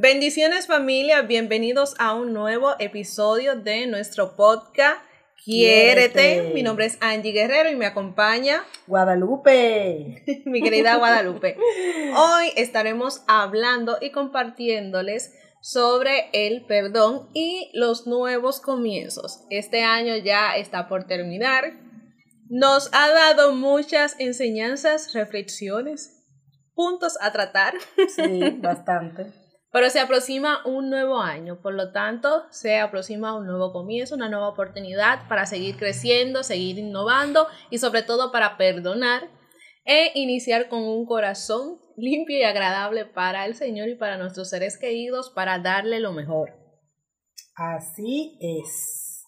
Bendiciones familia, bienvenidos a un nuevo episodio de nuestro podcast Quiérete. Quiérete. Mi nombre es Angie Guerrero y me acompaña Guadalupe. mi querida Guadalupe. Hoy estaremos hablando y compartiéndoles sobre el perdón y los nuevos comienzos. Este año ya está por terminar. Nos ha dado muchas enseñanzas, reflexiones, puntos a tratar. Sí, bastante. Pero se aproxima un nuevo año, por lo tanto, se aproxima un nuevo comienzo, una nueva oportunidad para seguir creciendo, seguir innovando y sobre todo para perdonar e iniciar con un corazón limpio y agradable para el Señor y para nuestros seres queridos, para darle lo mejor. Así es.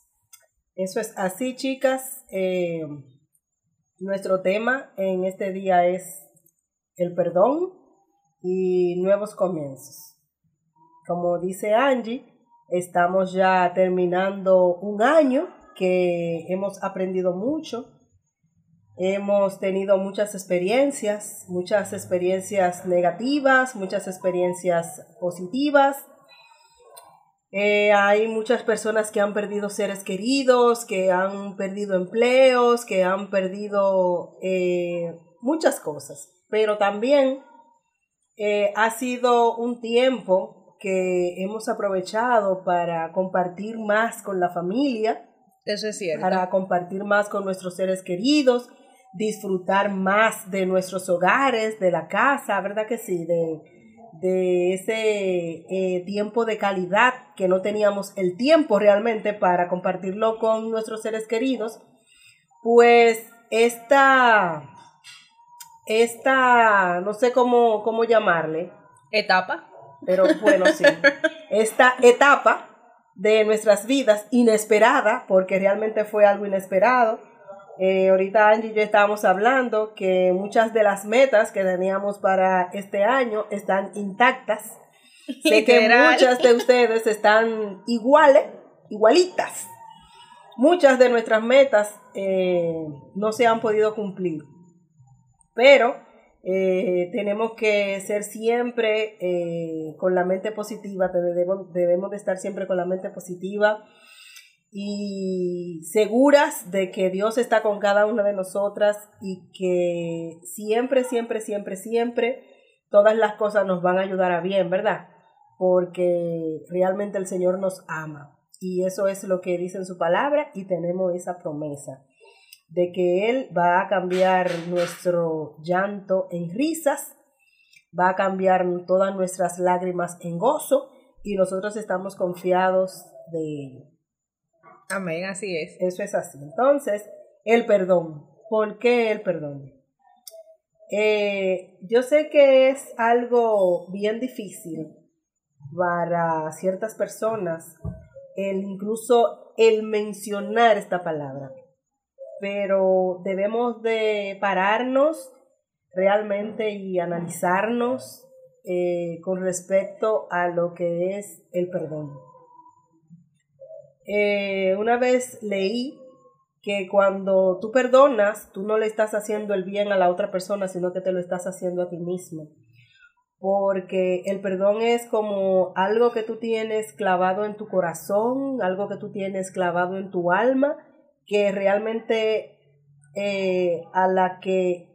Eso es así, chicas. Eh, nuestro tema en este día es el perdón y nuevos comienzos. Como dice Angie, estamos ya terminando un año que hemos aprendido mucho. Hemos tenido muchas experiencias, muchas experiencias negativas, muchas experiencias positivas. Eh, hay muchas personas que han perdido seres queridos, que han perdido empleos, que han perdido eh, muchas cosas. Pero también eh, ha sido un tiempo que hemos aprovechado para compartir más con la familia, Eso es cierto. para compartir más con nuestros seres queridos, disfrutar más de nuestros hogares, de la casa, ¿verdad que sí? De, de ese eh, tiempo de calidad que no teníamos el tiempo realmente para compartirlo con nuestros seres queridos, pues esta, esta, no sé cómo, cómo llamarle, Etapa. Pero bueno, sí, esta etapa de nuestras vidas inesperada, porque realmente fue algo inesperado. Eh, ahorita Angie y yo estábamos hablando que muchas de las metas que teníamos para este año están intactas. Sé que muchas de ustedes están iguales, igualitas. Muchas de nuestras metas eh, no se han podido cumplir, pero eh, tenemos que ser siempre eh, con la mente positiva, debemos, debemos de estar siempre con la mente positiva y seguras de que Dios está con cada una de nosotras y que siempre, siempre, siempre, siempre todas las cosas nos van a ayudar a bien, ¿verdad? Porque realmente el Señor nos ama y eso es lo que dice en su palabra y tenemos esa promesa de que Él va a cambiar nuestro llanto en risas, va a cambiar todas nuestras lágrimas en gozo y nosotros estamos confiados de ello. Amén, así es. Eso es así. Entonces, el perdón. ¿Por qué el perdón? Eh, yo sé que es algo bien difícil para ciertas personas el incluso el mencionar esta palabra, pero debemos de pararnos realmente y analizarnos eh, con respecto a lo que es el perdón. Eh, una vez leí que cuando tú perdonas, tú no le estás haciendo el bien a la otra persona, sino que te lo estás haciendo a ti mismo. Porque el perdón es como algo que tú tienes clavado en tu corazón, algo que tú tienes clavado en tu alma, que realmente eh, a la que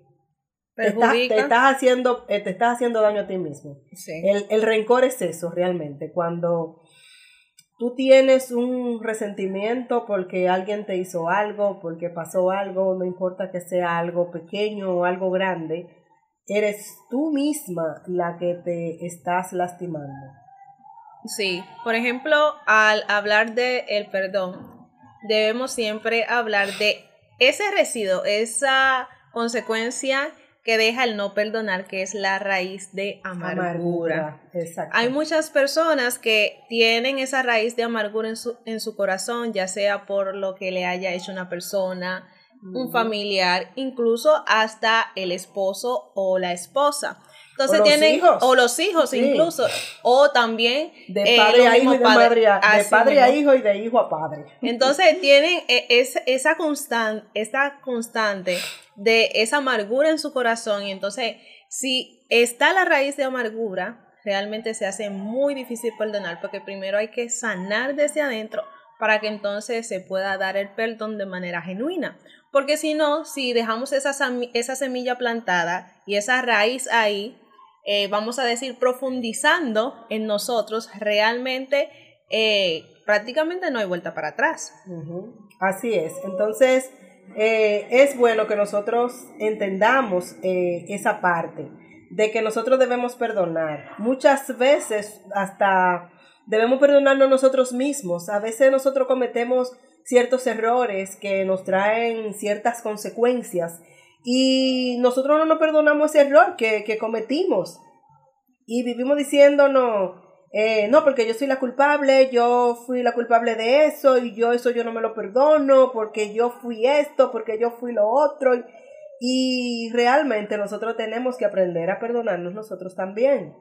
te estás, Perjudica. te estás haciendo, eh, te estás haciendo daño a ti mismo. Sí. El, el rencor es eso realmente, cuando tú tienes un resentimiento porque alguien te hizo algo, porque pasó algo, no importa que sea algo pequeño o algo grande, eres tú misma la que te estás lastimando. Sí, por ejemplo, al hablar de el perdón, debemos siempre hablar de ese residuo, esa consecuencia que deja el no perdonar, que es la raíz de amargura. Hay muchas personas que tienen esa raíz de amargura en su, en su corazón, ya sea por lo que le haya hecho una persona, un familiar, incluso hasta el esposo o la esposa. Entonces O tienen, hijos. o los hijos Sí. incluso, o también De eh, padre a hijo y de padre- madre a, de padre a hijo y de hijo a padre. Entonces tienen es- esa, constan, esa constante de esa amargura en su corazón y entonces si está la raíz de amargura, realmente se hace muy difícil perdonar porque primero hay que sanar desde adentro para que entonces se pueda dar el perdón de manera genuina. Porque si no, si dejamos esa, esa semilla plantada y esa raíz ahí, eh, vamos a decir, profundizando en nosotros, realmente eh, prácticamente no hay vuelta para atrás. Así es. Entonces, eh, es bueno que nosotros entendamos esa parte de que nosotros debemos perdonar. Muchas veces hasta debemos perdonarnos nosotros mismos. A veces nosotros cometemos ciertos errores que nos traen ciertas consecuencias y nosotros no nos perdonamos ese error que, que cometimos y vivimos diciéndonos, eh, no, porque yo soy la culpable, yo fui la culpable de eso y yo eso yo no me lo perdono porque yo fui esto, porque yo fui lo otro. Y realmente nosotros tenemos que aprender a perdonarnos nosotros también.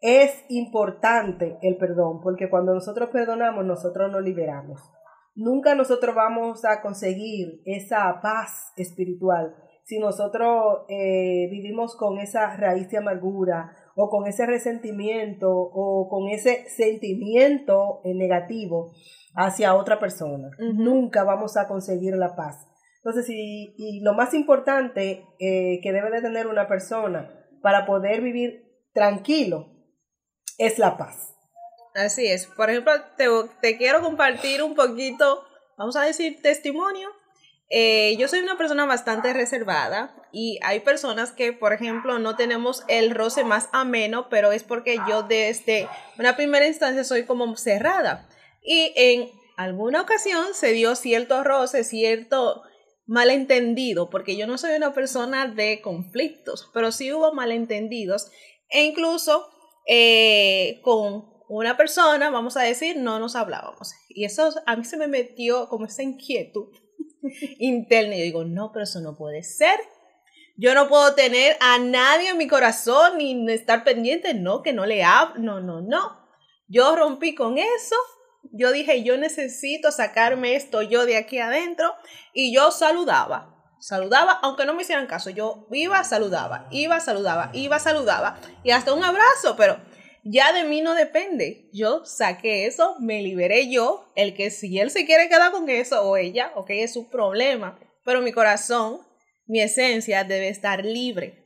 Es importante el perdón porque cuando nosotros perdonamos nosotros nos liberamos. Nunca nosotros vamos a conseguir esa paz espiritual si nosotros eh, vivimos con esa raíz de amargura o con ese resentimiento o con ese sentimiento eh, negativo hacia otra persona. Nunca vamos a conseguir la paz. Entonces, y, y lo más importante eh, que debe de tener una persona para poder vivir tranquilo es la paz. Así es. Por ejemplo, te, te quiero compartir un poquito, vamos a decir, testimonio eh, yo soy una persona bastante reservada y hay personas que, por ejemplo, no tenemos el roce más ameno, pero es porque yo desde una primera instancia soy como cerrada. Y en alguna ocasión se dio cierto roce, cierto malentendido, porque yo no soy una persona de conflictos, pero sí hubo malentendidos e incluso eh, con una persona, vamos a decir, no nos hablábamos. Y eso a mí se me metió como esa inquietud interna. Y digo, no, pero eso no puede ser. Yo no puedo tener a nadie en mi corazón ni estar pendiente, no, que no le hablo, no, no, no. Yo rompí con eso. Yo dije, yo necesito sacarme esto yo de aquí adentro. Y yo saludaba. Saludaba, aunque no me hicieran caso. Yo iba, saludaba, iba, saludaba, iba, saludaba. Y hasta un abrazo, pero ya de mí no depende. Yo saqué eso, me liberé yo. El que si él se quiere quedar con eso o ella, ok, es su problema. Pero mi corazón, mi esencia debe estar libre.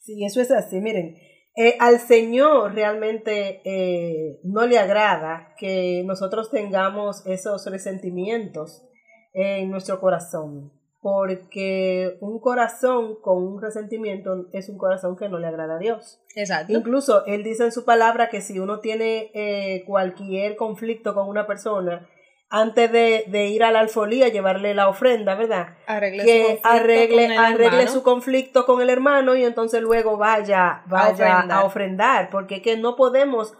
Sí, eso es así. Miren, eh, al Señor realmente eh, no le agrada que nosotros tengamos esos resentimientos en nuestro corazón porque un corazón con un resentimiento es un corazón que no le agrada a Dios. Exacto. Incluso él dice en su palabra que si uno tiene eh, cualquier conflicto con una persona, antes de, de, ir a la alfolía, llevarle la ofrenda, ¿verdad? Arregle que su arregle, arregle su conflicto con el hermano y entonces luego vaya, vaya a ofrendar, porque que no podemos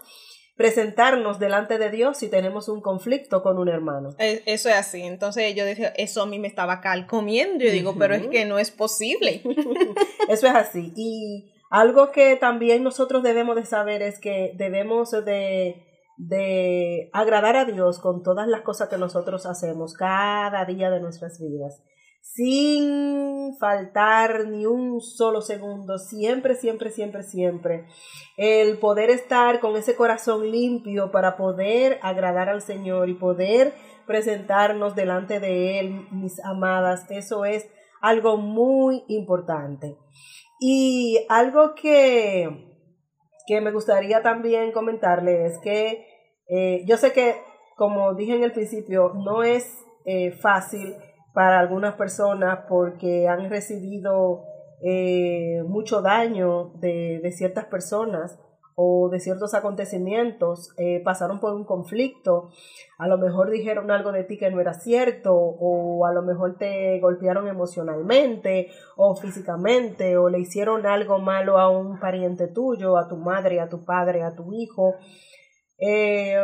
presentarnos delante de Dios si tenemos un conflicto con un hermano. E, eso es así. Entonces yo decía, eso a mí me estaba calcomiendo. Yo digo, pero es que no es posible. eso es así. Y algo que también nosotros debemos de saber es que debemos de, de agradar a Dios con todas las cosas que nosotros hacemos cada día de nuestras vidas sin faltar ni un solo segundo, siempre, siempre, siempre, siempre. El poder estar con ese corazón limpio para poder agradar al Señor y poder presentarnos delante de Él, mis amadas, eso es algo muy importante. Y algo que, que me gustaría también comentarle es que eh, yo sé que, como dije en el principio, no es eh, fácil para algunas personas porque han recibido eh, mucho daño de, ciertas personas o de ciertos acontecimientos, eh, pasaron por un conflicto, a lo mejor dijeron algo de ti que no era cierto, o a lo mejor te golpearon emocionalmente o físicamente, o le hicieron algo malo a un pariente tuyo, a tu madre, a tu padre, a tu hijo, eh,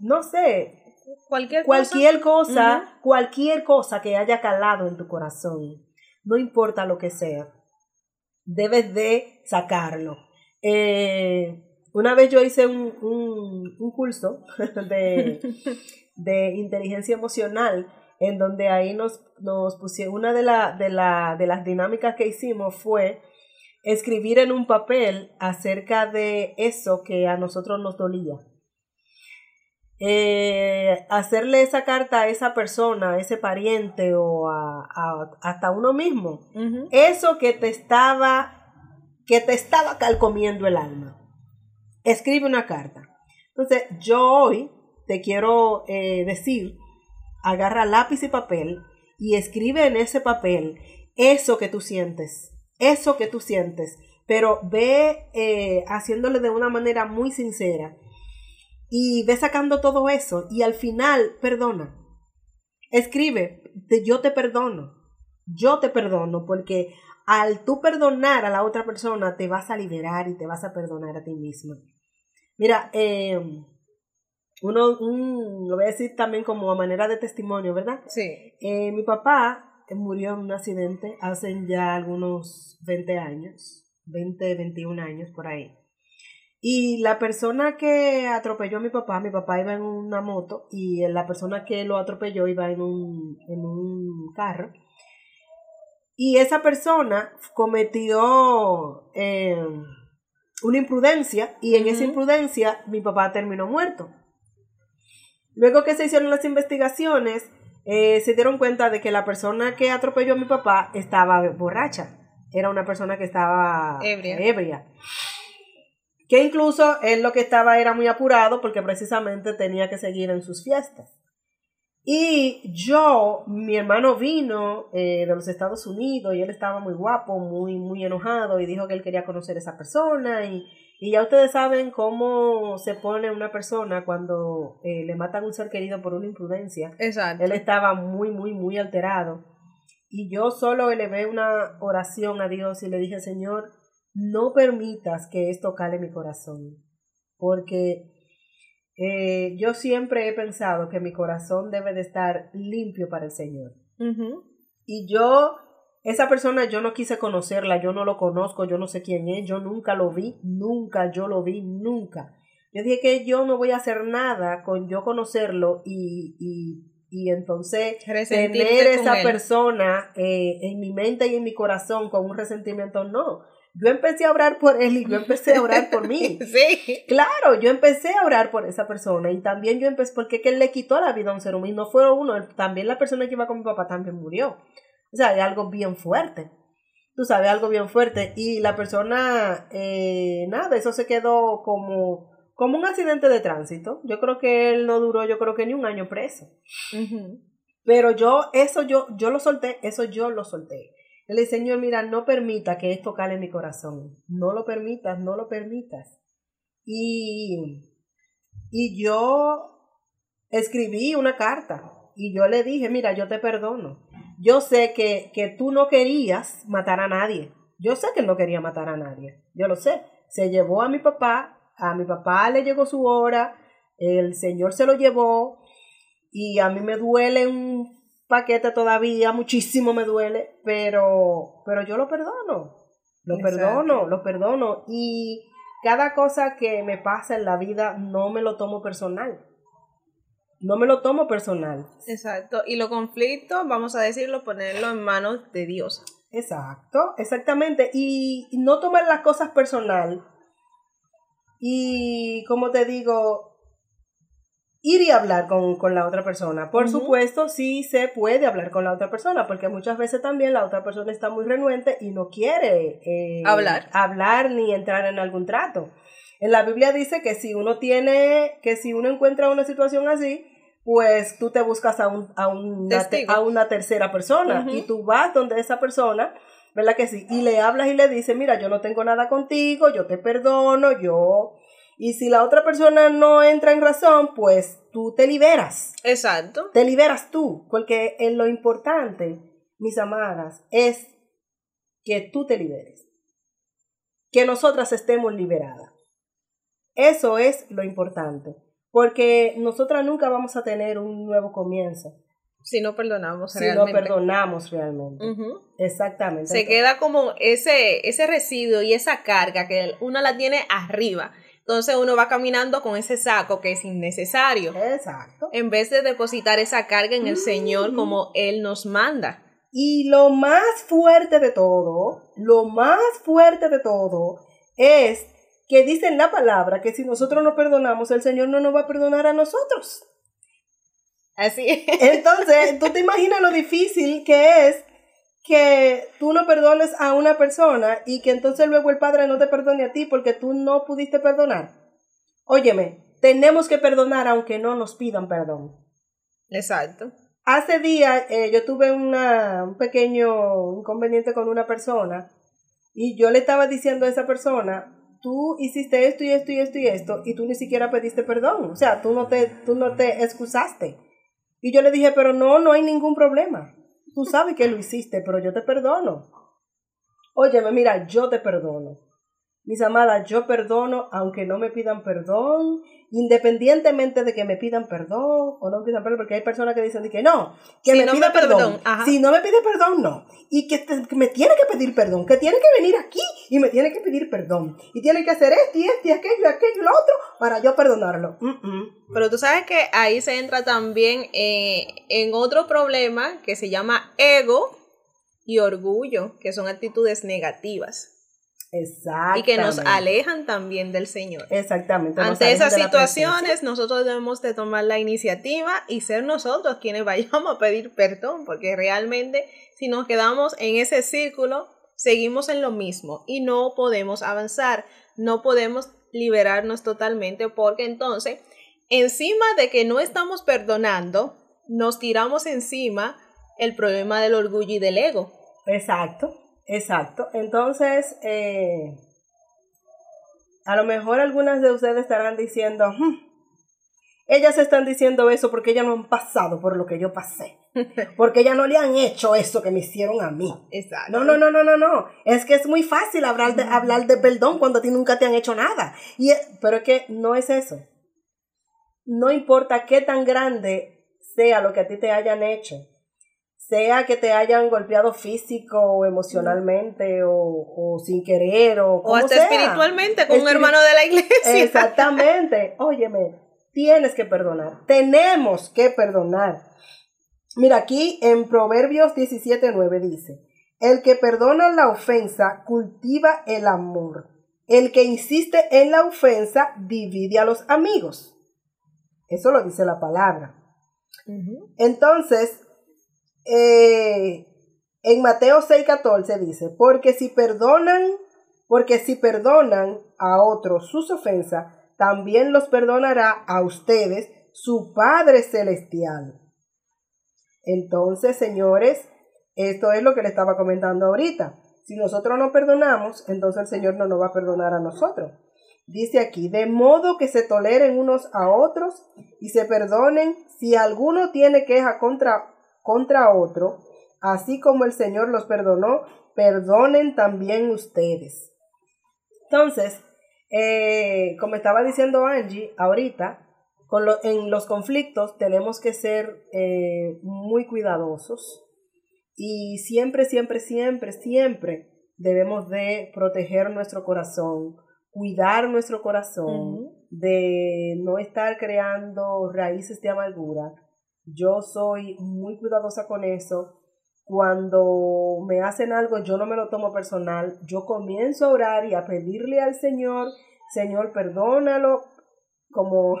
no sé, Cualquier, cualquier cosa, cualquier cosa que haya calado en tu corazón, no importa lo que sea, debes de sacarlo. Eh, una vez yo hice un, un, curso de, de, inteligencia emocional en donde ahí nos, nos pusieron, una de, la, de, la, de las dinámicas que hicimos fue escribir en un papel acerca de eso que a nosotros nos dolía. Eh, hacerle esa carta a esa persona, a ese pariente o a, hasta uno mismo. Eso que te estaba, que te estaba calcomiendo el alma. Escribe una carta. Entonces, yo hoy te quiero eh, decir, agarra lápiz y papel y escribe en ese papel eso que tú sientes, eso que tú sientes, pero ve eh, haciéndole de una manera muy sincera y ve sacando todo eso y al final perdona. Escribe, yo te perdono, yo te perdono porque al tú perdonar a la otra persona te vas a liberar y te vas a perdonar a ti misma. Mira, eh, uno, lo voy a decir también como a manera de testimonio, ¿verdad? Sí. Eh, mi papá murió en un accidente hace ya algunos 20 años, 20, 21 años por ahí. Y la persona que atropelló a mi papá, mi papá iba en una moto y la persona que lo atropelló iba en un, en un carro. Y esa persona cometió eh, una imprudencia y en esa imprudencia mi papá terminó muerto. Luego que se hicieron las investigaciones, eh, se dieron cuenta de que la persona que atropelló a mi papá estaba borracha. Era una persona que estaba ebria. ebria. Que incluso él lo que estaba era muy apurado porque precisamente tenía que seguir en sus fiestas. Y yo, mi hermano vino eh, de los Estados Unidos y él estaba muy guapo, muy, muy enojado y dijo que él quería conocer a esa persona y y ya ustedes saben cómo se pone una persona cuando eh, le matan a un ser querido por una imprudencia. Exacto. Él estaba muy, muy, muy alterado. Y yo solo elevé una oración a Dios y le dije, Señor, no permitas que esto cale mi corazón. Porque eh, yo siempre he pensado que mi corazón debe de estar limpio para el Señor. Y yo esa persona yo no quise conocerla, yo no lo conozco, yo no sé quién es, yo nunca lo vi, nunca yo lo vi, nunca. Yo dije que yo no voy a hacer nada con yo conocerlo y, y, y entonces tener esa persona eh, en mi mente y en mi corazón con un resentimiento, no. Yo empecé a orar por él y yo empecé a orar por mí. sí. Claro, yo empecé a orar por esa persona y también yo empecé, porque que él le quitó la vida a un ser humano, no fue uno, también la persona que iba con mi papá también murió. O sea, hay algo bien fuerte. Tú sabes, algo bien fuerte. Y la persona, eh, nada, eso se quedó como, como un accidente de tránsito. Yo creo que él no duró, yo creo que ni un año preso. Pero yo, eso yo, yo lo solté, eso yo lo solté. Le dije, Señor, mira, no permita que esto cale en mi corazón. No lo permitas, no lo permitas. Y, y yo escribí una carta y yo le dije, mira, yo te perdono yo sé que, que tú no querías matar a nadie. Yo sé que él no quería matar a nadie. Yo lo sé. Se llevó a mi papá, a mi papá le llegó su hora, el Señor se lo llevó y a mí me duele un paquete todavía, muchísimo me duele, pero, pero yo lo perdono. Lo perdono, lo perdono. Y cada cosa que me pasa en la vida no me lo tomo personal no me lo tomo personal. Exacto. Y los conflictos, vamos a decirlo, ponerlo en manos de Dios. Exacto, exactamente. Y no tomar las cosas personal. Y como te digo, ir y hablar con, la otra persona. Por supuesto, sí se puede hablar con la otra persona, porque muchas veces también la otra persona está muy renuente y no quiere eh, hablar. hablar ni entrar en algún trato. En la Biblia dice que si uno tiene, que si uno encuentra una situación así, pues tú te buscas a, un, a, una, a una tercera persona y tú vas donde esa persona, ¿verdad que sí? Y le hablas y le dices, mira, yo no tengo nada contigo, yo te perdono, yo... Y si la otra persona no entra en razón, pues tú te liberas. Exacto. Te liberas tú, porque en lo importante, mis amadas, es que tú te liberes. Que nosotras estemos liberadas. Eso es lo importante. Porque nosotras nunca vamos a tener un nuevo comienzo. Si no perdonamos si realmente. Si no perdonamos realmente. Exactamente. Se queda como ese, ese residuo y esa carga que uno la tiene arriba. Entonces uno va caminando con ese saco que es innecesario. Exacto. En vez de depositar esa carga en el Señor como Él nos manda. Y lo más fuerte de todo, lo más fuerte de todo es que dice en la palabra que si nosotros no perdonamos, el Señor no nos va a perdonar a nosotros. Así es. Entonces, tú te imaginas lo difícil que es que tú no perdones a una persona y que entonces luego el Padre no te perdone a ti porque tú no pudiste perdonar. Óyeme, tenemos que perdonar aunque no nos pidan perdón. Exacto. Hace días eh, yo tuve una, un pequeño inconveniente con una persona y yo le estaba diciendo a esa persona, tú hiciste esto y esto y esto y esto y tú ni siquiera pediste perdón, o sea, tú no te, tú no te excusaste. Y yo le dije, pero no, no hay ningún problema. Tú sabes que lo hiciste, pero yo te perdono. Óyeme, mira, yo te perdono. Mis amadas, yo perdono aunque no me pidan perdón, independientemente de que me pidan perdón o no me pidan perdón, porque hay personas que dicen que no, que me pida perdón. si no me pide perdón, no. Y que, me tiene que pedir perdón, que tiene que venir aquí y me tiene que pedir perdón. Y tiene que hacer esto y esto y aquello y aquello y lo otro para yo perdonarlo. Pero tú sabes que ahí se entra también eh, en otro problema que se llama ego y orgullo, que son actitudes negativas. Y que nos alejan también del Señor. Exactamente. Ante esas situaciones, nosotros debemos de tomar la iniciativa y ser nosotros quienes vayamos a pedir perdón, porque realmente si nos quedamos en ese círculo, seguimos en lo mismo y no podemos avanzar, no podemos liberarnos totalmente, porque entonces, encima de que no estamos perdonando, nos tiramos encima el problema del orgullo y del ego. Exacto. Exacto. Entonces, eh, a lo mejor algunas de ustedes estarán diciendo, hmm, ellas están diciendo eso porque ellas no han pasado por lo que yo pasé. Porque ellas no le han hecho eso que me hicieron a mí. Exacto. No, no, no, no, no, no. Es que es muy fácil hablar de, hablar de perdón cuando a ti nunca te han hecho nada. Y, pero es que no es eso. No importa qué tan grande sea lo que a ti te hayan hecho sea que te hayan golpeado físico o emocionalmente o, sin querer o como o hasta espiritualmente con un hermano de la iglesia. Exactamente. Óyeme, tienes que perdonar. Tenemos que perdonar. Mira, aquí en Proverbios 17:9 dice, el que perdona la ofensa cultiva el amor. El que insiste en la ofensa divide a los amigos. Eso lo dice la palabra. Entonces, eh, en Mateo 6:14 dice, porque si perdonan, porque si perdonan a otros sus ofensas, también los perdonará a ustedes su Padre Celestial. Entonces, señores, esto es lo que le estaba comentando ahorita. Si nosotros no perdonamos, entonces el Señor no nos va a perdonar a nosotros. Dice aquí, de modo que se toleren unos a otros y se perdonen si alguno tiene queja contra contra otro, así como el Señor los perdonó, perdonen también ustedes. Entonces, eh, como estaba diciendo Angie ahorita, con en los conflictos tenemos que ser eh, muy cuidadosos y siempre, siempre, siempre, siempre debemos de proteger nuestro corazón, cuidar nuestro corazón, de no estar creando raíces de amargura, yo soy muy cuidadosa con eso. Cuando me hacen algo, yo no me lo tomo personal. Yo comienzo a orar y a pedirle al Señor, Señor, perdónalo, como,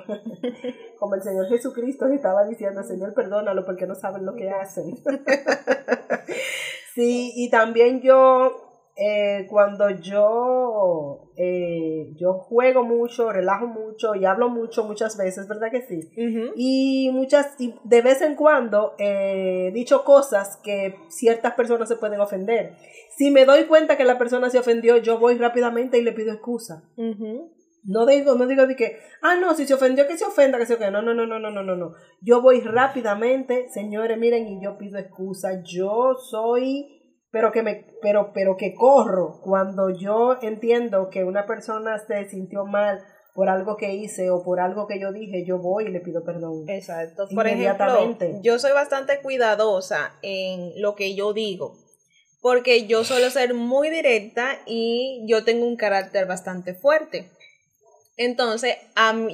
como el Señor Jesucristo estaba diciendo, Señor, perdónalo porque no saben lo que hacen. sí, y también yo eh, cuando yo, eh, yo juego mucho, relajo mucho y hablo mucho muchas veces, ¿verdad que sí? Y muchas, y de vez en cuando he dicho cosas que ciertas personas se pueden ofender. Si me doy cuenta que la persona se ofendió, yo voy rápidamente y le pido excusa. No digo, no digo de que, ah, no, si se ofendió, que se ofenda, que se ofenda. No, no, no, no, no, no, no, no. Yo voy rápidamente, señores, miren, y yo pido excusa. Yo soy pero que me pero pero que corro cuando yo entiendo que una persona se sintió mal por algo que hice o por algo que yo dije, yo voy y le pido perdón. Exacto. Por ejemplo, yo soy bastante cuidadosa en lo que yo digo, porque yo suelo ser muy directa y yo tengo un carácter bastante fuerte. Entonces,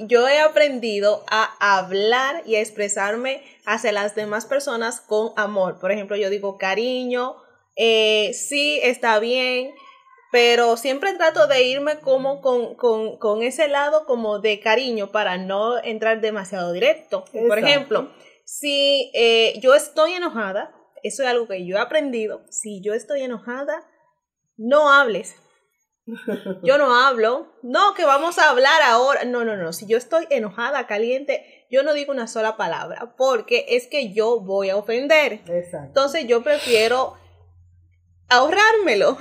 yo he aprendido a hablar y a expresarme hacia las demás personas con amor. Por ejemplo, yo digo cariño, eh, sí, está bien, pero siempre trato de irme como con, ese lado como de cariño para no entrar demasiado directo. Por ejemplo, si eh, yo estoy enojada, eso es algo que yo he aprendido, si yo estoy enojada, no hables. Yo no hablo, no, que vamos a hablar ahora. No, no, no, si yo estoy enojada, caliente, yo no digo una sola palabra, porque es que yo voy a ofender. Entonces yo prefiero ahorrármelo,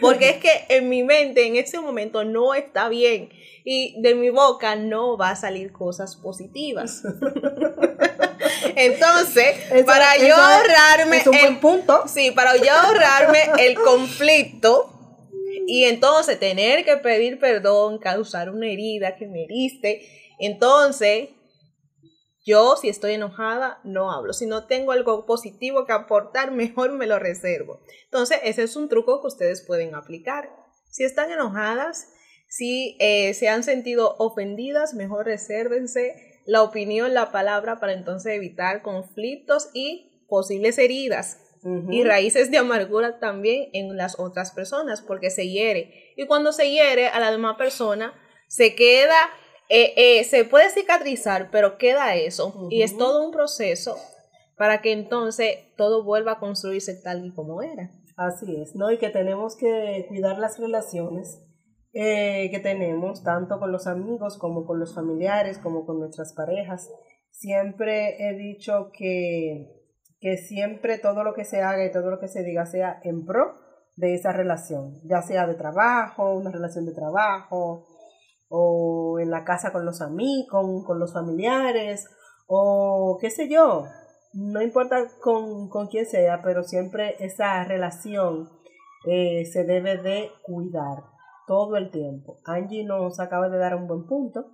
porque es que en mi mente en ese momento no está bien y de mi boca no va a salir cosas positivas. Entonces, para yo ahorrarme el punto. Sí, para yo ahorrarme el conflicto y entonces tener que pedir perdón, causar una herida que me heriste, entonces yo si estoy enojada no hablo. Si no tengo algo positivo que aportar, mejor me lo reservo. Entonces, ese es un truco que ustedes pueden aplicar. Si están enojadas, si eh, se han sentido ofendidas, mejor resérvense la opinión, la palabra, para entonces evitar conflictos y posibles heridas y raíces de amargura también en las otras personas, porque se hiere. Y cuando se hiere a la demás persona, se queda, eh, eh, se puede cicatrizar, pero queda eso. Y es todo un proceso para que entonces todo vuelva a construirse tal y como era. Así es, ¿no? Y que tenemos que cuidar las relaciones eh, que tenemos, tanto con los amigos como con los familiares, como con nuestras parejas. Siempre he dicho que, que siempre todo lo que se haga y todo lo que se diga sea en pro de esa relación, ya sea de trabajo, una relación de trabajo, o en la casa con los amigos, con, los familiares, o qué sé yo, no importa con, con quién sea, pero siempre esa relación eh, se debe de cuidar todo el tiempo. Angie nos acaba de dar un buen punto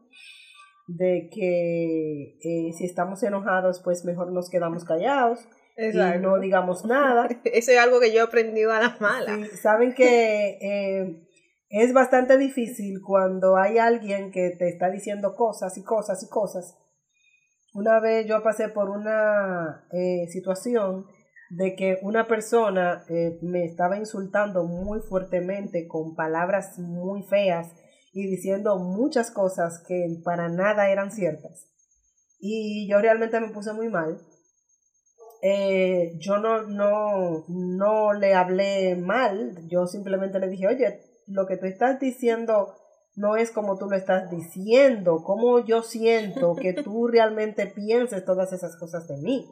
de que eh, si estamos enojados, pues mejor nos quedamos callados y no digamos nada. Eso es algo que yo he aprendido a las malas. Saben que eh, es bastante difícil cuando hay alguien que te está diciendo cosas y cosas y cosas. Una vez yo pasé por una eh, situación de que una persona eh, me estaba insultando muy fuertemente con palabras muy feas y diciendo muchas cosas que para nada eran ciertas. Y yo realmente me puse muy mal. Eh, yo no, no, no le hablé mal, yo simplemente le dije, oye, lo que tú estás diciendo no es como tú lo estás diciendo, como yo siento que tú realmente pienses todas esas cosas de mí.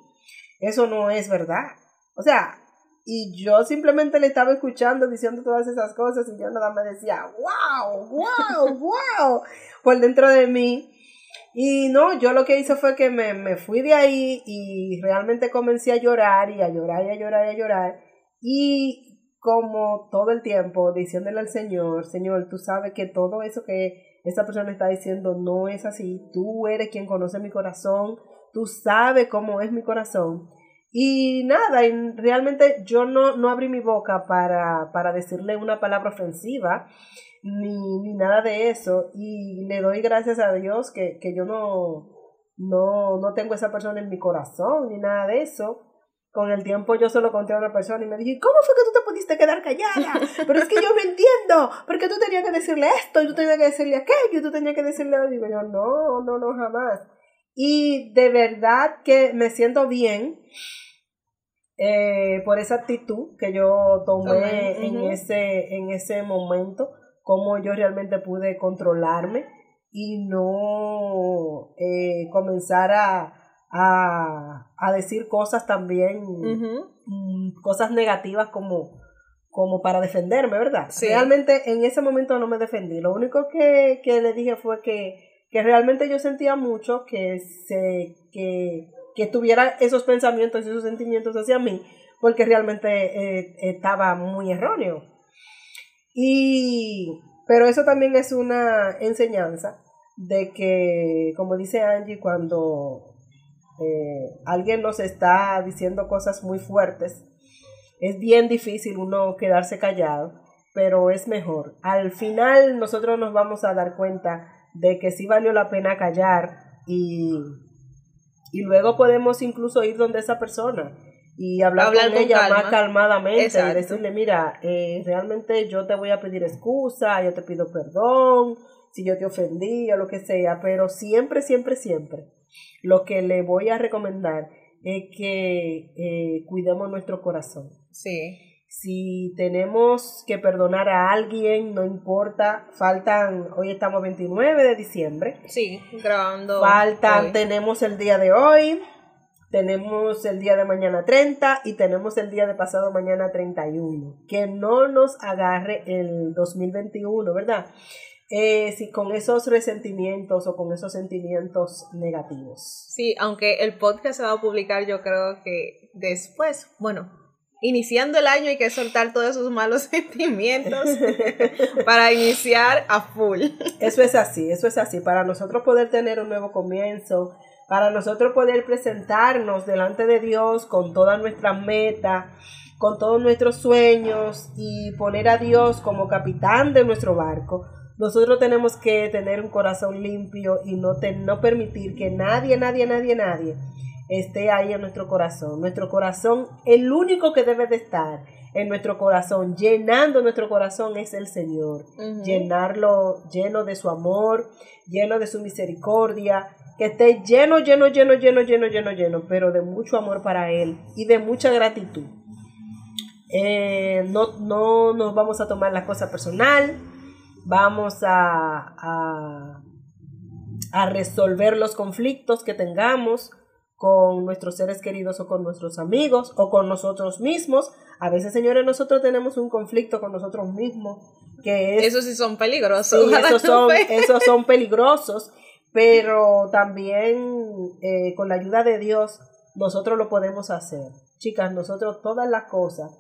Eso no es verdad. O sea, y yo simplemente le estaba escuchando diciendo todas esas cosas y yo nada me decía, wow, wow, wow, por dentro de mí. Y no, yo lo que hice fue que me, me fui de ahí y realmente comencé a llorar y a llorar y a llorar y a llorar. Y como todo el tiempo diciéndole al Señor, Señor, tú sabes que todo eso que esa persona está diciendo no es así. Tú eres quien conoce mi corazón. Tú sabes cómo es mi corazón. Y nada, realmente yo no, no abrí mi boca para, para decirle una palabra ofensiva, ni, ni, nada de eso. Y le doy gracias a Dios que, que yo no, no, no tengo esa persona en mi corazón, ni nada de eso. Con el tiempo yo solo conté a una persona y me dije, ¿cómo fue que tú te pudiste quedar callada? Pero es que yo no entiendo, porque tú tenías que decirle esto, y tú tenías que decirle aquello, y tú tenías que decirle... Y digo yo, no, no, no, jamás. Y de verdad que me siento bien eh, por esa actitud que yo tomé en, ese, en ese momento, cómo yo realmente pude controlarme y no eh, comenzar a, a, decir cosas también, mm, cosas negativas como, como para defenderme, ¿verdad? Realmente en ese momento no me defendí. Lo único que, que le dije fue que, que realmente yo sentía mucho que se, que que tuviera esos pensamientos y esos sentimientos hacia mí, porque realmente eh, estaba muy erróneo. Y, pero eso también es una enseñanza de que, como dice Angie, cuando eh, alguien nos está diciendo cosas muy fuertes, es bien difícil uno quedarse callado, pero es mejor. Al final nosotros nos vamos a dar cuenta de que sí valió la pena callar y, y luego podemos incluso ir donde esa persona y hablar, con, ella más calmadamente y decirle, mira, eh, realmente yo te voy a pedir excusa, yo te pido perdón, si yo te ofendí o lo que sea, pero siempre, siempre, siempre, lo que le voy a recomendar es que eh, cuidemos nuestro corazón. Sí. Si tenemos que perdonar a alguien, no importa, faltan, hoy estamos 29 de diciembre. Sí, grabando. Faltan, tenemos el día de hoy, tenemos el día de mañana 30 y tenemos el día de pasado mañana 31. Que no nos agarre el 2021, ¿verdad? Eh, si con esos resentimientos o con esos sentimientos negativos. Sí, aunque el podcast se va a publicar yo creo que después, bueno, iniciando el año hay que soltar todos esos malos sentimientos para iniciar a full. Eso es así, eso es así. Para nosotros poder tener un nuevo comienzo, para nosotros poder presentarnos delante de Dios con todas nuestras metas, con todos nuestros sueños y poner a Dios como capitán de nuestro barco nosotros tenemos que tener un corazón limpio y no, no permitir que nadie, nadie, nadie, nadie esté ahí en nuestro corazón. Nuestro corazón, el único que debe de estar en nuestro corazón, llenando nuestro corazón es el Señor. Llenarlo lleno de su amor, lleno de su misericordia, que esté lleno, lleno, lleno, lleno, lleno, lleno, lleno, pero de mucho amor para Él y de mucha gratitud. Eh, no, no nos vamos a tomar la cosa personal, vamos a, a, resolver los conflictos que tengamos con nuestros seres queridos o con nuestros amigos o con nosotros mismos. A veces, señores, nosotros tenemos un conflicto con nosotros mismos que es... Esos sí son peligrosos. esos, son, esos son peligrosos, pero también eh, con la ayuda de Dios nosotros lo podemos hacer. Chicas, nosotros todas las cosas,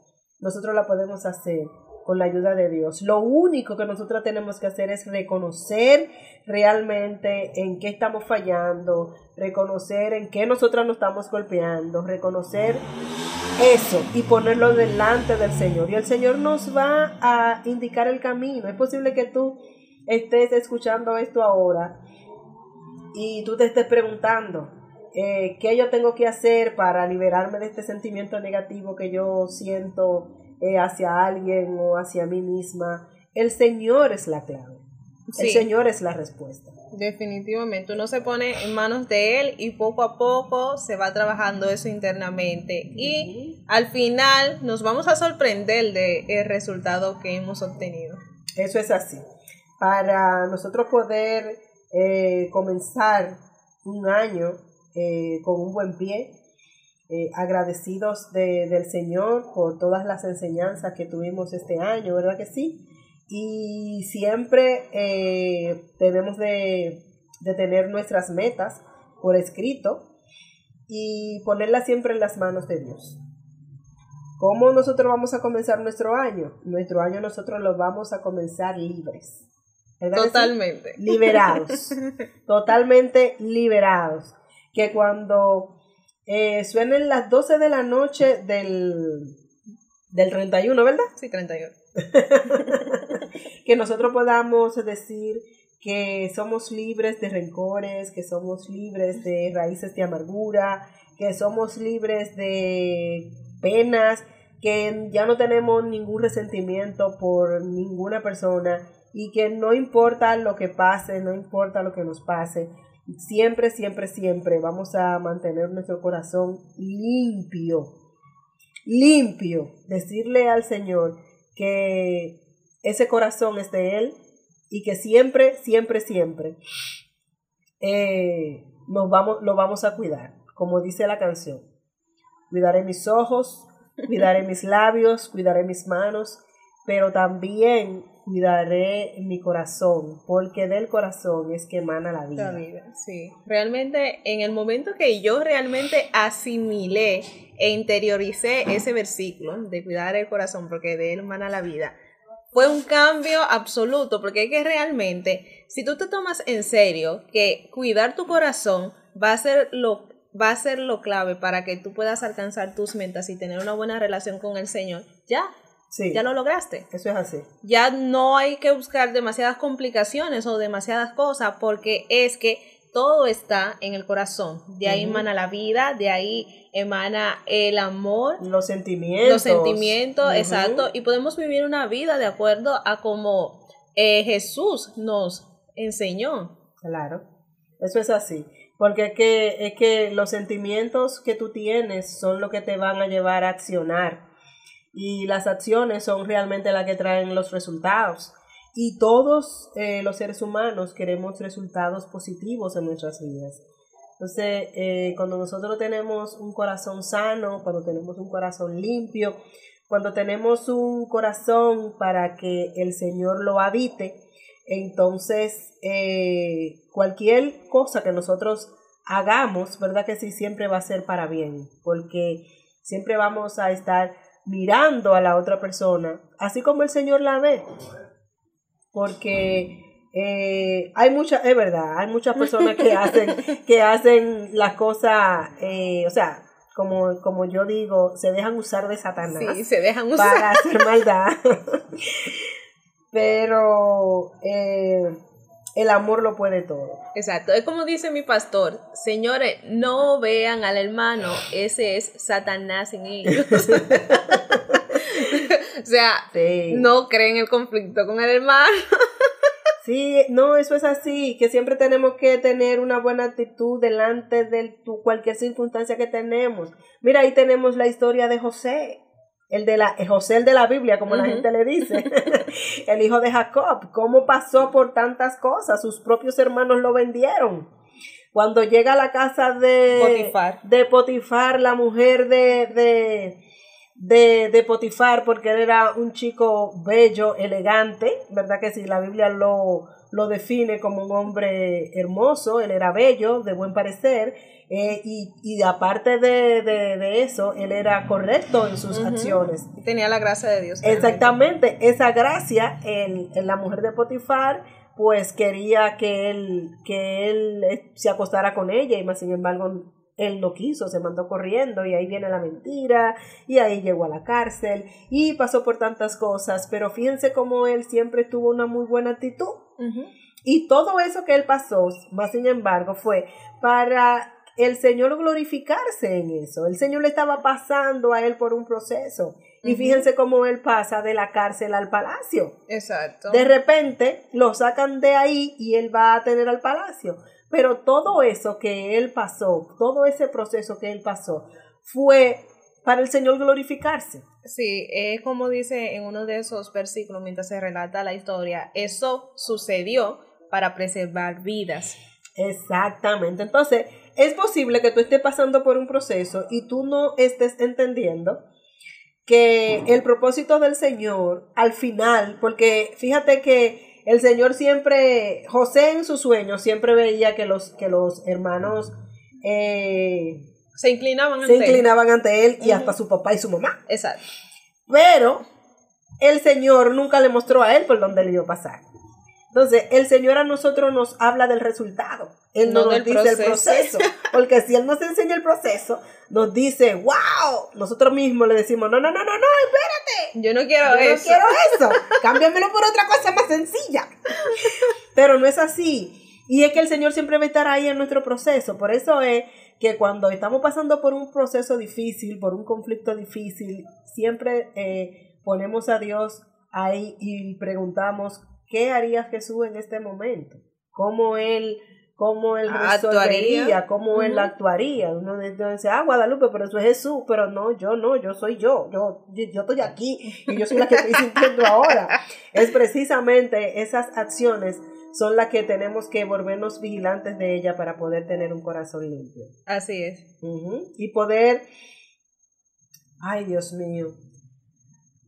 nosotros las podemos hacer con la ayuda de Dios. Lo único que nosotros tenemos que hacer es reconocer realmente en qué estamos fallando, reconocer en qué nosotras nos estamos golpeando, reconocer eso y ponerlo delante del Señor. Y el Señor nos va a indicar el camino. Es posible que tú estés escuchando esto ahora y tú te estés preguntando, eh, ¿qué yo tengo que hacer para liberarme de este sentimiento negativo que yo siento eh, hacia alguien o hacia mí misma. El Señor es la clave. El Señor es la respuesta. Definitivamente, uno se pone en manos de Él y poco a poco se va trabajando eso internamente y al final nos vamos a sorprender del el resultado que hemos obtenido. Eso es así. Para nosotros poder eh, comenzar un año eh, con un buen pie, eh, agradecidos de, del Señor por todas las enseñanzas que tuvimos este año, ¿verdad que sí? Y siempre eh, debemos de, de tener nuestras metas por escrito y ponerlas siempre en las manos de Dios. ¿Cómo nosotros vamos a comenzar nuestro año? Nuestro año nosotros lo vamos a comenzar libres. Totalmente. Liberados. totalmente liberados. Que cuando eh, suenen las 12 de la noche del, del 31, ¿verdad? Sí, 31. que nosotros podamos decir que somos libres de rencores, que somos libres de raíces de amargura, que somos libres de penas, que ya no tenemos ningún resentimiento por ninguna persona y que no importa lo que pase, no importa lo que nos pase, Siempre, siempre, siempre vamos a mantener nuestro corazón limpio. Limpio. Decirle al Señor que ese corazón es de Él y que siempre, siempre, siempre eh, nos vamos, lo vamos a cuidar. Como dice la canción. Cuidaré mis ojos, cuidaré mis labios, cuidaré mis manos, pero también cuidaré mi corazón, porque del corazón es que emana la vida. La sí. Realmente, en el momento que yo realmente asimilé e interioricé ese versículo de cuidar el corazón, porque de él emana la vida, fue un cambio absoluto, porque es que realmente, si tú te tomas en serio que cuidar tu corazón va a ser lo va a ser lo clave para que tú puedas alcanzar tus metas y tener una buena relación con el Señor, ya Sí. Ya lo lograste. Eso es así. Ya no hay que buscar demasiadas complicaciones o demasiadas cosas porque es que todo está en el corazón. De ahí emana la vida, de ahí emana el amor, Los sentimientos. los sentimientos, exacto. Y podemos vivir una vida de acuerdo a como eh, Jesús nos enseñó. Claro, eso es así. Porque es que, es que los sentimientos que tú tienes son lo que te van a llevar a accionar. Y las acciones son realmente las que traen los resultados. Y todos eh, los seres humanos queremos resultados positivos en nuestras vidas. Entonces, eh, cuando nosotros tenemos un corazón sano, cuando tenemos un corazón limpio, cuando tenemos un corazón para que el Señor lo habite, entonces eh, cualquier cosa que nosotros hagamos, ¿verdad que sí? Siempre va a ser para bien, porque siempre vamos a estar mirando a la otra persona, así como el Señor la ve, porque eh, hay muchas, es verdad, hay muchas personas que hacen, que hacen las cosas, eh, o sea, como, como yo digo, se dejan usar de Satanás Sí, se dejan usar. para hacer maldad. Pero eh, el amor lo puede todo. Exacto, es como dice mi pastor, señores, no vean al hermano, ese es Satanás en ellos. o sea, Sí. no creen el conflicto con el hermano. Sí, no, eso es así, que siempre tenemos que tener una buena actitud delante de tu, cualquier circunstancia que tenemos. Mira, ahí tenemos la historia de José, el de la José el de la Biblia, como la gente le dice, el hijo de Jacob, cómo pasó por tantas cosas, sus propios hermanos lo vendieron. Cuando llega a la casa de Potifar. de Potifar, la mujer de, de, de, de Potifar, porque él era un chico bello, elegante, ¿verdad que sí? La Biblia lo, lo define como un hombre hermoso, él era bello, de buen parecer, eh, y, y aparte de, de, de eso, él era correcto en sus Ujú. acciones. Tenía la gracia de Dios. Exactamente, esa gracia en, en la mujer de Potifar, pues quería que él, que él eh, se acostara con ella y más sin embargo él no quiso, se mandó corriendo y ahí viene la mentira y ahí llegó a la cárcel y pasó por tantas cosas, pero fíjense cómo él siempre tuvo una muy buena actitud y todo eso que él pasó, más sin embargo, fue para el Señor glorificarse en eso. El Señor le estaba pasando a él por un proceso. Y fíjense cómo él pasa de la cárcel al palacio. Exacto. De repente lo sacan de ahí y él va a tener al palacio. Pero todo eso que él pasó, todo ese proceso que él pasó, fue para el Señor glorificarse. Sí, es como dice en uno de esos versículos mientras se relata la historia, eso sucedió para preservar vidas. Exactamente. Entonces, es posible que tú estés pasando por un proceso y tú no estés entendiendo que el propósito del Señor al final, porque fíjate que el Señor siempre, José en su sueño siempre veía que los, que los hermanos eh, Se inclinaban se ante él. inclinaban ante él y hasta su papá y su mamá. Exacto. Pero el Señor nunca le mostró a él por dónde le iba a pasar. Entonces, el Señor a nosotros nos habla del resultado. Él no, No nos del dice el proceso. proceso. Porque si Él nos enseña el proceso, nos dice, wow, nosotros mismos le decimos, no, no, no, no, no, espérate. Yo no quiero Yo no eso. quiero eso. Cámbiamelo por otra cosa más sencilla. Pero no es así. Y es que el Señor siempre va a estar ahí en nuestro proceso. Por eso es que cuando estamos pasando por un proceso difícil, por un conflicto difícil, siempre eh, ponemos a Dios ahí y preguntamos, ¿qué haría Jesús en este momento? ¿Cómo Él, cómo él resolvería? Actuaría. ¿Cómo Él actuaría? Uno dice, ah, Guadalupe, pero eso es Jesús. Pero no, yo no, yo soy yo. Yo, yo, yo estoy aquí y yo soy la que estoy sintiendo ahora. Es precisamente esas acciones son las que tenemos que volvernos vigilantes de ella para poder tener un corazón limpio. Así es. Y poder, ay Dios mío,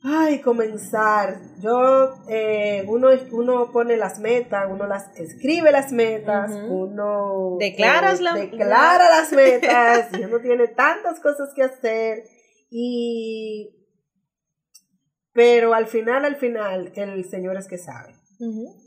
ay comenzar. Yo, eh, uno, uno pone las metas, uno las escribe las metas, uno Declaras eh, la- declara las metas y uno tiene tantas cosas que hacer y pero al final, al final, el Señor es que sabe.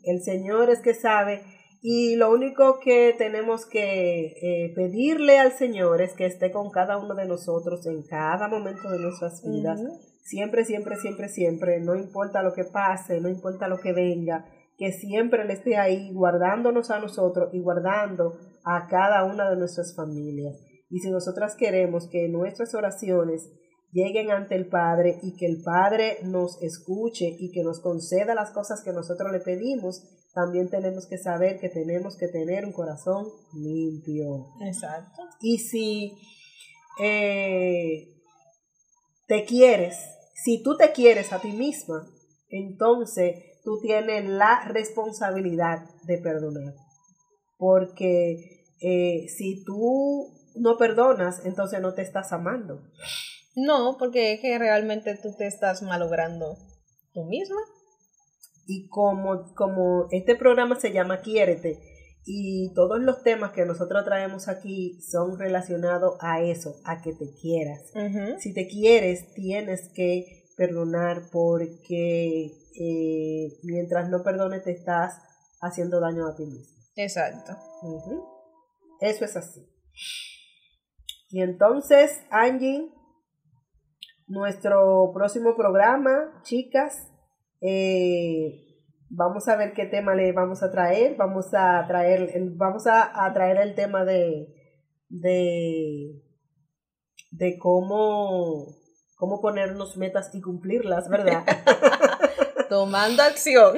El Señor es que sabe Y lo único que tenemos que eh, pedirle al Señor es que esté con cada uno de nosotros en cada momento de nuestras vidas. Siempre, siempre, siempre, siempre. No importa lo que pase, no importa lo que venga. Que siempre Él esté ahí guardándonos a nosotros y guardando a cada una de nuestras familias. Y si nosotras queremos que nuestras oraciones lleguen ante el Padre y que el Padre nos escuche y que nos conceda las cosas que nosotros le pedimos, también tenemos que saber que tenemos que tener un corazón limpio. Exacto. Y si eh, te quieres, si tú te quieres a ti misma, entonces tú tienes la responsabilidad de perdonar. Porque eh, si tú no perdonas, entonces no te estás amando. No, porque es que realmente tú te estás malogrando tú misma. Y como, como este programa se llama Quiérete y todos los temas que nosotros traemos aquí son relacionados a eso, a que te quieras. Si te quieres, tienes que perdonar porque eh, mientras no perdones te estás haciendo daño a ti mismo. Exacto. Eso es así. Y entonces, Angie, nuestro próximo programa, chicas, eh, vamos a ver qué tema le vamos a traer. Vamos a traer, vamos a, traer el tema de, de, de cómo, cómo ponernos metas y cumplirlas, ¿verdad? Tomando acción,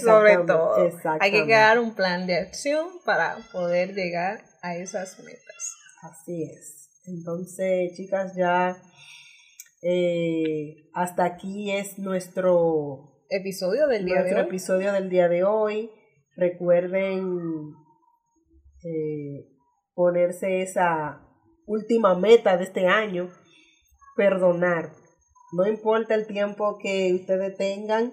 sobre todo. Hay que crear un plan de acción para poder llegar a esas metas. Así es. Entonces, chicas, ya eh, hasta aquí es nuestro episodio del día de hoy. episodio del día de hoy. Recuerden eh, ponerse esa última meta de este año, perdonar. No importa el tiempo que ustedes tengan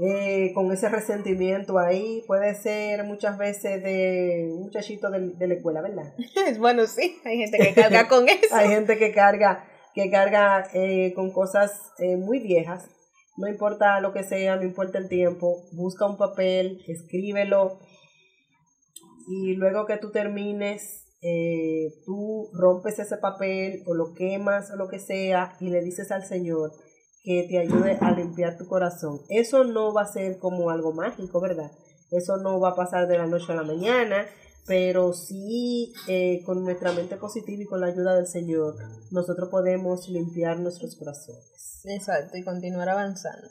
eh, con ese resentimiento ahí, puede ser muchas veces de un muchachito de, de la escuela, ¿verdad? bueno, sí, hay gente que carga con eso. hay gente que carga que carga eh, con cosas eh, muy viejas. No importa lo que sea, no importa el tiempo, busca un papel, escríbelo y luego que tú termines, eh, tú rompes ese papel o lo quemas o lo que sea y le dices al Señor que te ayude a limpiar tu corazón. Eso no va a ser como algo mágico, ¿verdad? Eso no va a pasar de la noche a la mañana pero sí eh, con nuestra mente positiva y con la ayuda del Señor, nosotros podemos limpiar nuestros corazones. Exacto, y continuar avanzando.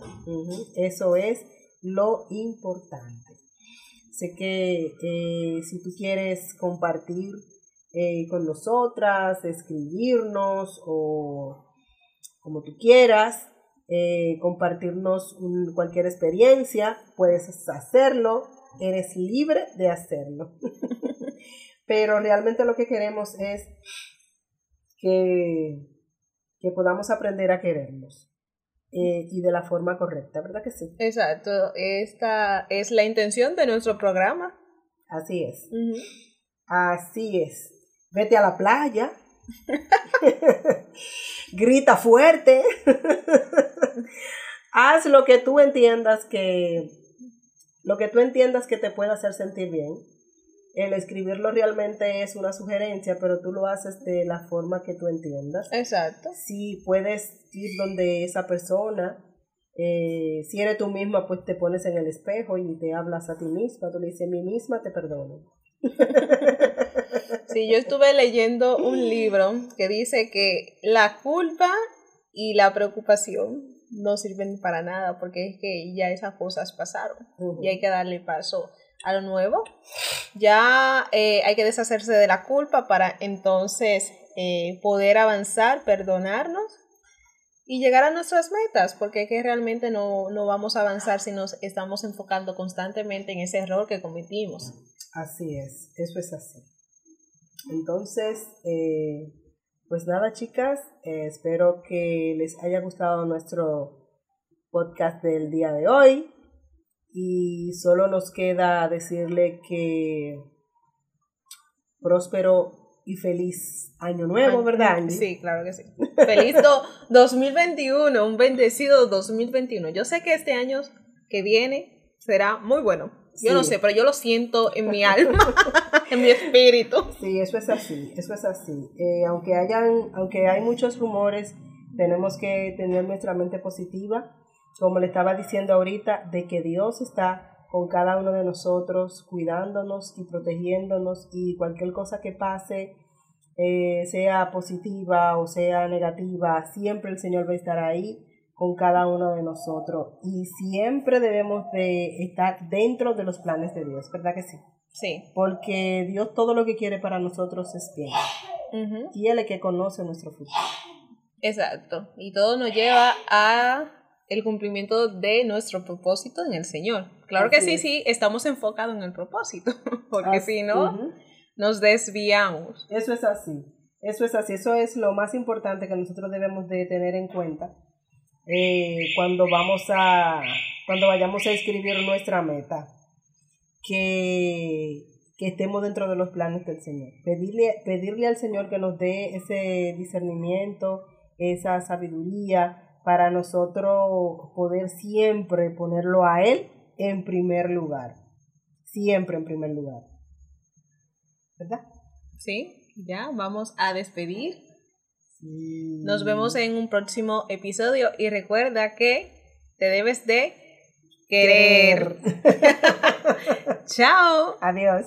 Eso es lo importante. Sé que eh, si tú quieres compartir eh, con nosotras, escribirnos o como tú quieras, compartirnos cualquier experiencia, puedes hacerlo eres libre de hacerlo. Pero realmente lo que queremos es que, que podamos aprender a querernos. Eh, y de la forma correcta, ¿verdad que sí? Exacto, esta es la intención de nuestro programa. Así es. Así es. Vete a la playa. Grita fuerte. Haz lo que tú entiendas que lo que tú entiendas que te pueda hacer sentir bien. El escribirlo realmente es una sugerencia, pero tú lo haces de la forma que tú entiendas. Exacto. Si puedes ir donde esa persona, eh, si eres tú misma, pues te pones en el espejo y te hablas a ti misma. Tú le dices, mi misma te perdono. Sí, yo estuve leyendo un libro que dice que la culpa y la preocupación no sirven para nada porque es que ya esas cosas pasaron y hay que darle paso a lo nuevo. Ya eh, hay que deshacerse de la culpa para entonces eh, poder avanzar, perdonarnos y llegar a nuestras metas, porque es que realmente no, no, vamos a avanzar si nos estamos enfocando constantemente en ese error que cometimos. Así es, eso es así. Entonces, eh, pues nada, chicas, eh, espero que les haya gustado nuestro podcast del día de hoy. Y solo nos queda decirle que próspero y feliz año nuevo, ¿verdad? Sí, claro que sí. Feliz 2021, un bendecido 2021. Yo sé que este año que viene será muy bueno. Yo no sé, pero yo lo siento en mi alma, en mi espíritu. Sí, eso es así, eso es así. Eh, aunque hayan, aunque hay muchos rumores, tenemos que tener nuestra mente positiva, como le estaba diciendo ahorita, de que Dios está con cada uno de nosotros, cuidándonos y protegiéndonos y cualquier cosa que pase, eh, sea positiva o sea negativa, siempre el Señor va a estar ahí con cada uno de nosotros y siempre debemos de estar dentro de los planes de Dios, ¿verdad que sí? Sí. Porque Dios todo lo que quiere para nosotros es bien. Y Él es el que conoce nuestro futuro. Exacto. Y todo nos lleva a el cumplimiento de nuestro propósito en el Señor. Claro que sí, sí, estamos enfocados en el propósito, porque si no, nos desviamos. Eso es así, eso es así, eso es lo más importante que nosotros debemos de tener en cuenta eh, cuando vamos a, cuando vayamos a escribir nuestra meta, que, que estemos dentro de los planes del Señor. Pedirle, pedirle al Señor que nos dé ese discernimiento, esa sabiduría, para nosotros poder siempre ponerlo a Él en primer lugar. Siempre en primer lugar. ¿Verdad? Sí, ya vamos a despedir. Nos vemos en un próximo episodio y recuerda que te debes de querer. Chao. Adiós.